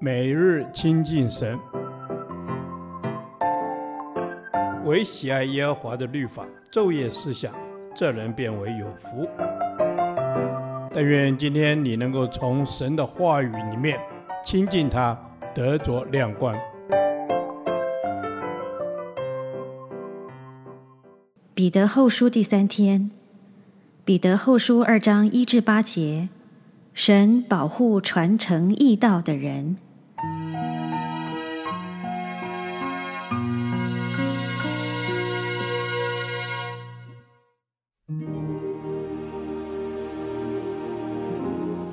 每日亲近神，唯喜爱耶和华的律法，昼夜思想，这人便为有福。但愿今天你能够从神的话语里面亲近他，得着亮光。彼得后书第三天，彼得后书二章一至八节，神保护传承义道的人。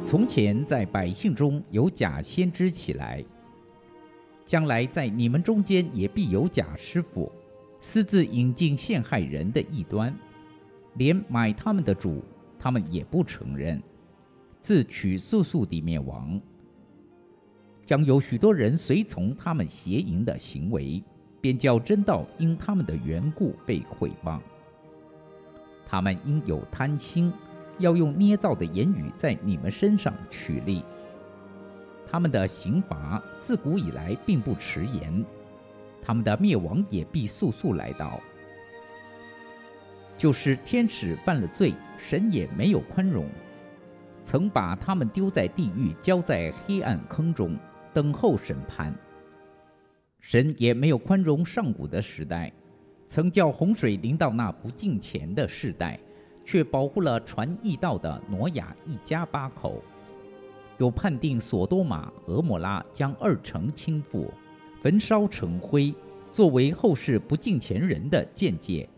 从前在百姓中有假先知起来，将来在你们中间也必有假师傅，私自引进陷害人的异端，连买他们的主，他们也不承认，自取速速地灭亡。将有许多人随从他们邪淫的行为，便叫真道因他们的缘故被毁谤。他们因有贪心。要用捏造的言语在你们身上取利，他们的刑罚自古以来并不迟延，他们的灭亡也必速速来到。就是天使犯了罪，神也没有宽容，曾把他们丢在地狱，交在黑暗坑中，等候审判。神也没有宽容上古的时代，曾叫洪水临到那不敬虔的世代。却保护了传义道的挪亚一家八口，又判定所多玛、蛾摩拉将二城倾覆，焚烧成灰，作为后世不敬虔人的鉴戒，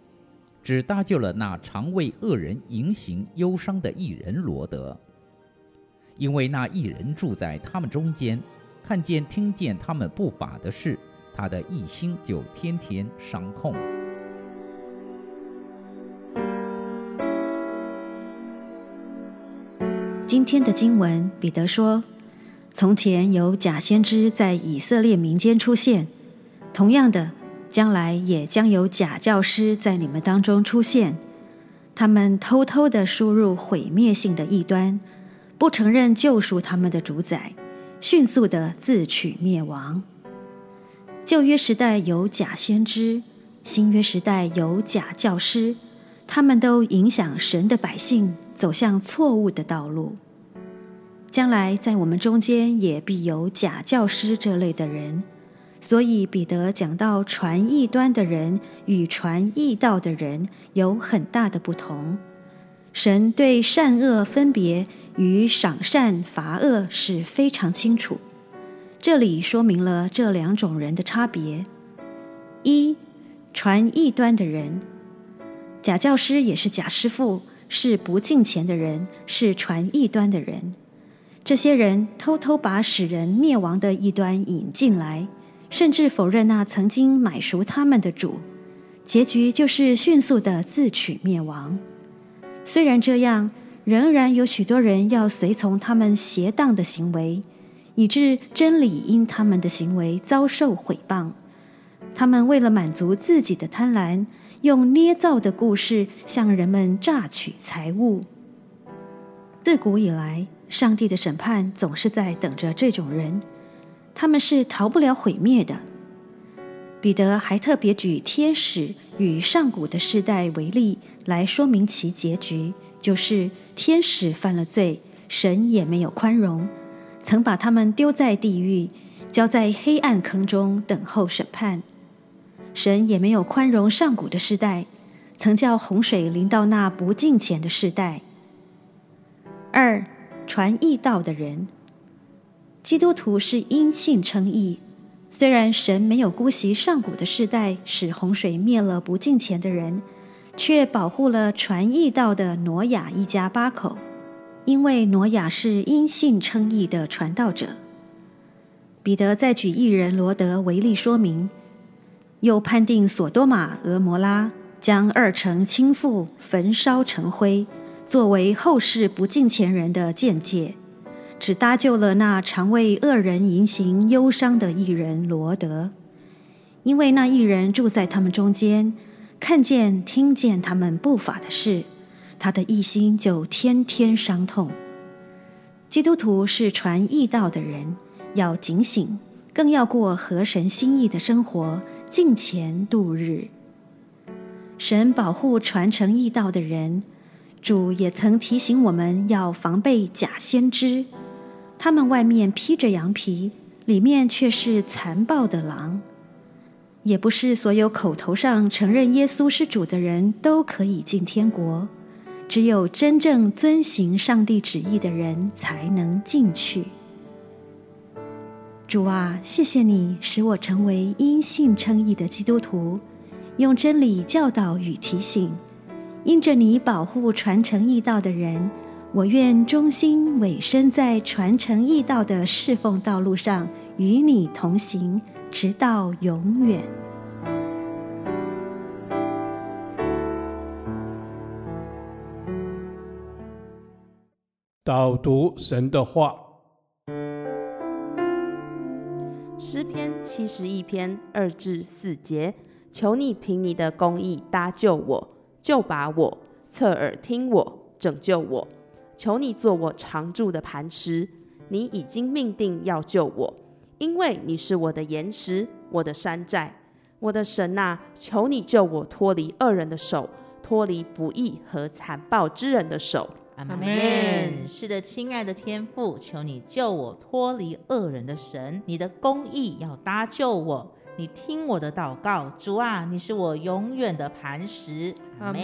只搭救了那常为恶人淫行忧伤的一人罗得，因为那一人住在他们中间，看见听见他们不法的事，他的一心就天天伤痛。今天的经文，彼得说：“从前有假先知在以色列民间出现，同样的，将来也将有假教师在你们当中出现。他们偷偷地输入毁灭性的异端，不承认救赎他们的主宰，迅速地自取灭亡。旧约时代有假先知，新约时代有假教师，他们都影响神的百姓走向错误的道路。”将来在我们中间也必有假教师这类的人，所以彼得讲到传异端的人与传异道的人有很大的不同。神对善恶分别与赏善罚恶是非常清楚，这里说明了这两种人的差别：一，传异端的人，假教师也是假师傅，是不敬虔的人，是传异端的人。这些人偷偷把使人灭亡的异端引进来，甚至否认那曾经买赎他们的主，结局就是迅速的自取灭亡。虽然这样，仍然有许多人要随从他们邪荡的行为，以致真理因他们的行为遭受毁谤。他们为了满足自己的贪婪，用捏造的故事向人们榨取财物。自古以来，上帝的审判总是在等着这种人，他们是逃不了毁灭的。彼得还特别举天使与上古的世代为例，来说明其结局，就是天使犯了罪，神也没有宽容，曾把他们丢在地狱，交在黑暗坑中等候审判。神也没有宽容上古的世代，曾叫洪水临到那不敬虔的世代。二。传义道的人，基督徒是因信称义。虽然神没有姑息上古的世代，使洪水灭了不敬虔的人，却保护了传义道的挪亚一家八口，因为挪亚是因信称义的传道者。彼得再举一人罗得为例说明，又判定所多玛、俄摩拉将二城倾覆，焚烧成灰。作为后世不敬虔人的鉴戒，只搭救了那常为恶人淫行忧伤的艺人罗德，因为那义人住在他们中间，看见听见他们不法的事，他的一心就天天伤痛。基督徒是传义道的人，要警醒，更要过合神心意的生活，敬虔度日。神保护传承义道的人，主也曾提醒我们要防备假先知，他们外面披着羊皮，里面却是残暴的狼。也不是所有口头上承认耶稣是主的人都可以进天国，只有真正遵行上帝旨意的人才能进去。主啊，谢谢你使我成为因信称义的基督徒，用真理教导与提醒，因着你保护传承义道的人，我愿忠心委身在传承义道的侍奉道路上，与你同行。直到永远。导读神的话，诗篇七十一篇二至四节，求你凭你的公义搭救我，救拔我，侧耳听我，拯救我。求你做我常住的磐石，你已经命定要救我。因为你是我的岩石，我的山寨，我的神啊，求你救我脱离恶人的手，脱离不义和残暴之人的手。阿门。是的，亲爱的天父，求你救我脱离恶人的神，你的公义要搭救我。你听我的祷告，主啊，你是我永远的磐石。阿门。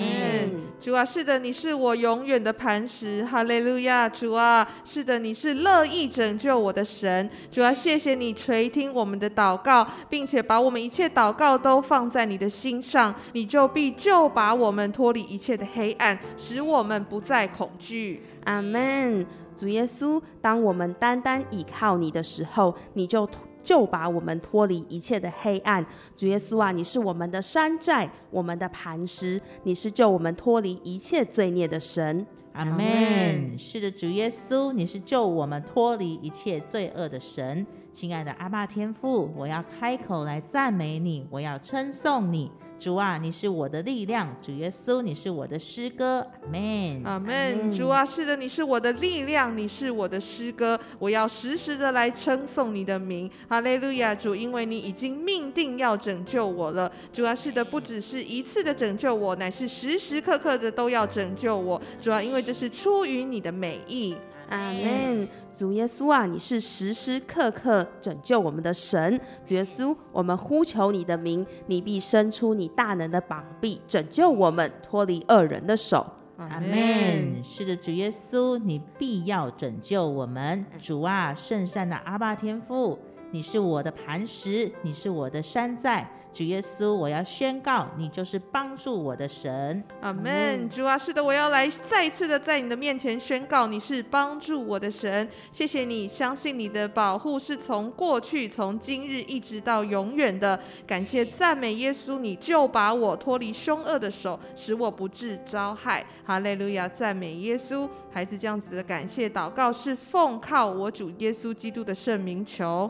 主啊，是的，你是我永远的磐石。哈利路亚，主啊，是的，你是乐意拯救我的神。主啊，谢谢你垂听我们的祷告，并且把我们一切祷告都放在你的心上，你就必就把我们脱离一切的黑暗，使我们不再恐惧。阿门。主耶稣，当我们单单倚靠你的时候，你就。救拔我们脱离一切的黑暗，主耶稣啊，你是我们的山寨，我们的磐石，你是救我们脱离一切罪孽的神。阿门。是的，主耶稣，你是救我们脱离一切罪恶的神。亲爱的阿爸天父，我要开口来赞美你，我要称颂你。主啊，你是我的力量；主耶稣，你是我的诗歌。阿门，阿门。主啊，是的，你是我的力量，你是我的诗歌。我要时时的来称颂你的名。哈利路亚，主，因为你已经命定要拯救我了。主啊，是的，不只是一次的拯救我，乃是时时刻刻的都要拯救我。主啊，因为这是出于你的美意。阿门。主耶稣啊，你是时时刻刻拯救我们的神。主耶稣，我们呼求你的名，你必伸出你大能的膀臂，拯救我们脱离恶人的手。阿门。是的，主耶稣，你必要拯救我们。主啊，圣善的阿爸天父，你是我的磐石，你是我的山寨。主耶稣，我要宣告，你就是帮助我的神。阿门。主啊，是的，我要来再一次的在你的面前宣告，你是帮助我的神。谢谢你，相信你的保护是从过去、从今日一直到永远的。感谢赞美耶稣，你就把我脱离凶恶的手，使我不致遭害。哈利路亚，赞美耶稣。孩子这样子的感谢祷告是奉靠我主耶稣基督的圣名求。